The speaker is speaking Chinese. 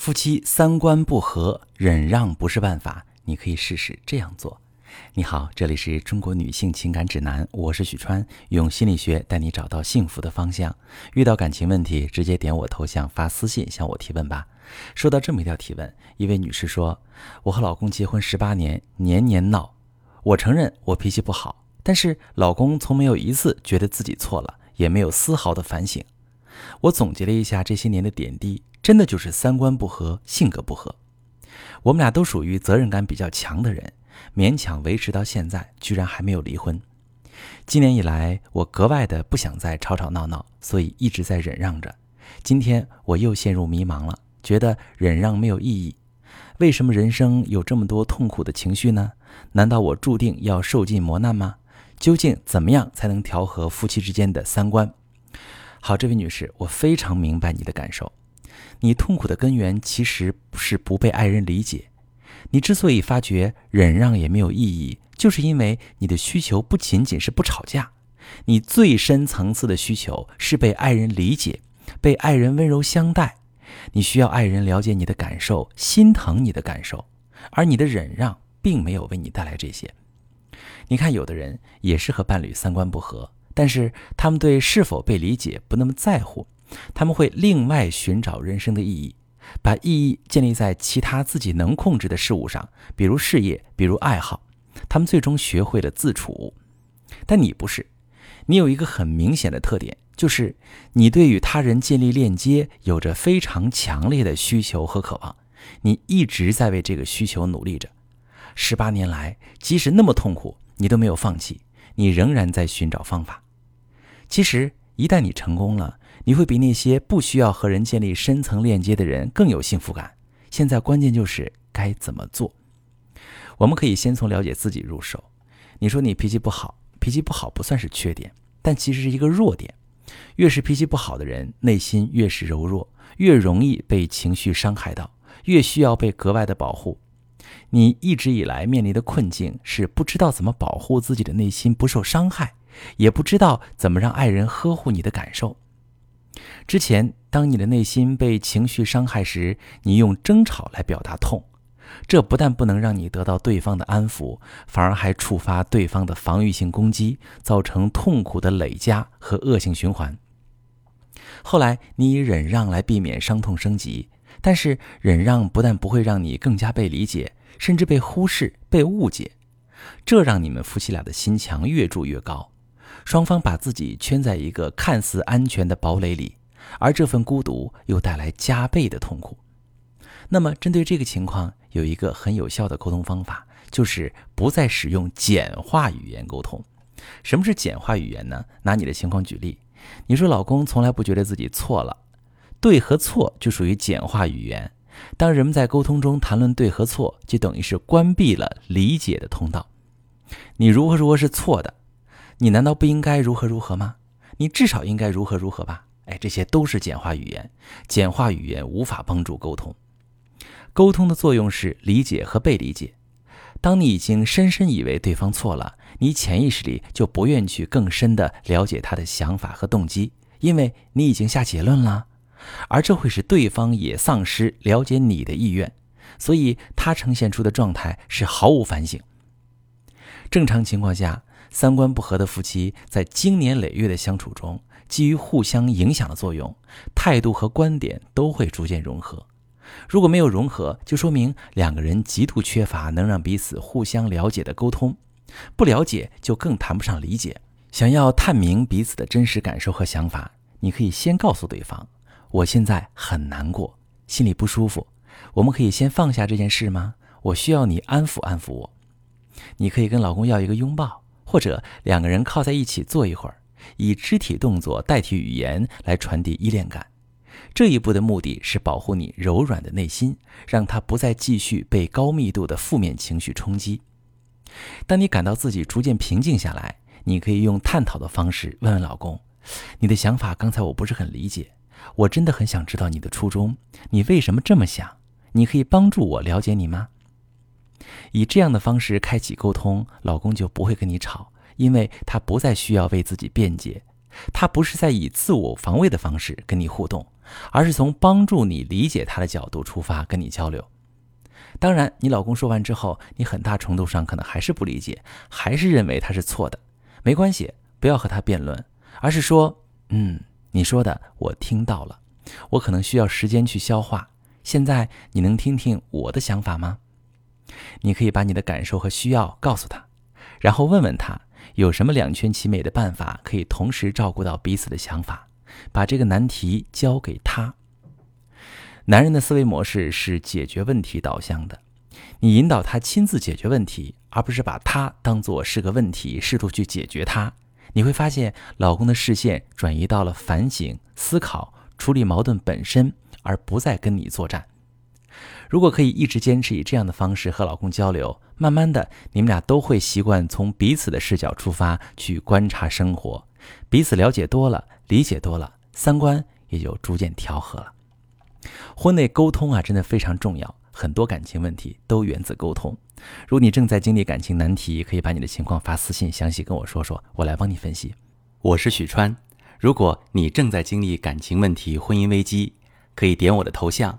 夫妻三观不合，忍让不是办法。你可以试试这样做。你好，这里是中国女性情感指南，我是许川，用心理学带你找到幸福的方向。遇到感情问题，直接点我头像发私信向我提问吧。收到这么一条提问，一位女士说：“我和老公结婚十八年，年年闹。我承认我脾气不好，但是老公从没有一次觉得自己错了，也没有丝毫的反省。我总结了一下这些年的点滴。”真的就是三观不合，性格不合。我们俩都属于责任感比较强的人，勉强维持到现在，居然还没有离婚。今年以来，我格外的不想再吵吵闹闹，所以一直在忍让着。今天我又陷入迷茫了，觉得忍让没有意义。为什么人生有这么多痛苦的情绪呢？难道我注定要受尽磨难吗？究竟怎么样才能调和夫妻之间的三观？好，这位女士，我非常明白你的感受。你痛苦的根源其实是不被爱人理解。你之所以发觉忍让也没有意义，就是因为你的需求不仅仅是不吵架，你最深层次的需求是被爱人理解，被爱人温柔相待。你需要爱人了解你的感受，心疼你的感受，而你的忍让并没有为你带来这些。你看，有的人也是和伴侣三观不合，但是他们对是否被理解不那么在乎。他们会另外寻找人生的意义，把意义建立在其他自己能控制的事物上，比如事业，比如爱好。他们最终学会了自处，但你不是。你有一个很明显的特点，就是你对与他人建立链接有着非常强烈的需求和渴望。你一直在为这个需求努力着。十八年来，即使那么痛苦，你都没有放弃，你仍然在寻找方法。其实，一旦你成功了，你会比那些不需要和人建立深层链接的人更有幸福感。现在关键就是该怎么做。我们可以先从了解自己入手。你说你脾气不好，脾气不好不算是缺点，但其实是一个弱点。越是脾气不好的人，内心越是柔弱，越容易被情绪伤害到，越需要被格外的保护。你一直以来面临的困境是不知道怎么保护自己的内心不受伤害，也不知道怎么让爱人呵护你的感受。之前，当你的内心被情绪伤害时，你用争吵来表达痛，这不但不能让你得到对方的安抚，反而还触发对方的防御性攻击，造成痛苦的累加和恶性循环。后来，你以忍让来避免伤痛升级，但是忍让不但不会让你更加被理解，甚至被忽视、被误解，这让你们夫妻俩的心墙越筑越高。双方把自己圈在一个看似安全的堡垒里，而这份孤独又带来加倍的痛苦。那么，针对这个情况，有一个很有效的沟通方法，就是不再使用简化语言沟通。什么是简化语言呢？拿你的情况举例，你说老公从来不觉得自己错了，对和错就属于简化语言。当人们在沟通中谈论对和错，就等于是关闭了理解的通道。你如何如何是错的。你难道不应该如何如何吗？你至少应该如何如何吧？哎，这些都是简化语言，简化语言无法帮助沟通。沟通的作用是理解和被理解。当你已经深深以为对方错了，你潜意识里就不愿去更深的了解他的想法和动机，因为你已经下结论了，而这会使对方也丧失了解你的意愿，所以他呈现出的状态是毫无反省。正常情况下。三观不合的夫妻在经年累月的相处中，基于互相影响的作用，态度和观点都会逐渐融合。如果没有融合，就说明两个人极度缺乏能让彼此互相了解的沟通。不了解，就更谈不上理解。想要探明彼此的真实感受和想法，你可以先告诉对方：“我现在很难过，心里不舒服。我们可以先放下这件事吗？我需要你安抚安抚我。”你可以跟老公要一个拥抱。或者两个人靠在一起坐一会儿，以肢体动作代替语言来传递依恋感。这一步的目的是保护你柔软的内心，让它不再继续被高密度的负面情绪冲击。当你感到自己逐渐平静下来，你可以用探讨的方式问问老公：“你的想法刚才我不是很理解，我真的很想知道你的初衷，你为什么这么想？你可以帮助我了解你吗？”以这样的方式开启沟通，老公就不会跟你吵，因为他不再需要为自己辩解，他不是在以自我防卫的方式跟你互动，而是从帮助你理解他的角度出发跟你交流。当然，你老公说完之后，你很大程度上可能还是不理解，还是认为他是错的。没关系，不要和他辩论，而是说：“嗯，你说的我听到了，我可能需要时间去消化。现在你能听听我的想法吗？”你可以把你的感受和需要告诉他，然后问问他有什么两全其美的办法可以同时照顾到彼此的想法，把这个难题交给他。男人的思维模式是解决问题导向的，你引导他亲自解决问题，而不是把他当做是个问题，试图去解决他。你会发现，老公的视线转移到了反省、思考、处理矛盾本身，而不再跟你作战。如果可以一直坚持以这样的方式和老公交流，慢慢的，你们俩都会习惯从彼此的视角出发去观察生活，彼此了解多了，理解多了，三观也就逐渐调和了。婚内沟通啊，真的非常重要，很多感情问题都源自沟通。如你正在经历感情难题，可以把你的情况发私信，详细跟我说说，我来帮你分析。我是许川，如果你正在经历感情问题、婚姻危机，可以点我的头像，